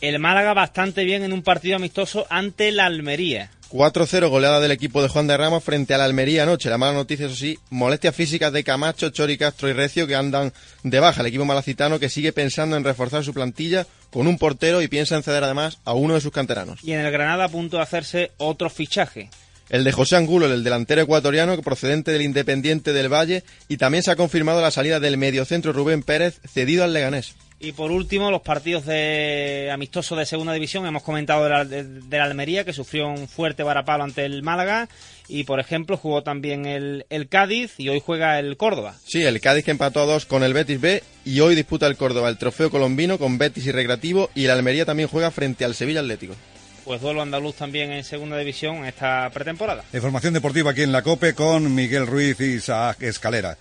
El Málaga bastante bien en un partido amistoso ante la Almería. 4-0 goleada del equipo de Juan de Ramos frente a la Almería anoche. La mala noticia, eso sí, molestias físicas de Camacho, Chori, Castro y Recio que andan de baja. El equipo malacitano que sigue pensando en reforzar su plantilla con un portero y piensa en ceder además a uno de sus canteranos. Y en el Granada a punto de hacerse otro fichaje. El de José Angulo, el delantero ecuatoriano procedente del Independiente del Valle y también se ha confirmado la salida del mediocentro Rubén Pérez cedido al Leganés. Y por último, los partidos de amistosos de segunda división. Hemos comentado de la, de la, Almería, que sufrió un fuerte varapalo ante el Málaga. Y, por ejemplo, jugó también el, el, Cádiz y hoy juega el Córdoba. Sí, el Cádiz que empató a dos con el Betis B y hoy disputa el Córdoba el trofeo colombino con Betis y Recreativo. Y la Almería también juega frente al Sevilla Atlético pues duelo andaluz también en segunda división esta pretemporada. Información deportiva aquí en la COPE con Miguel Ruiz y Isaac Escalera.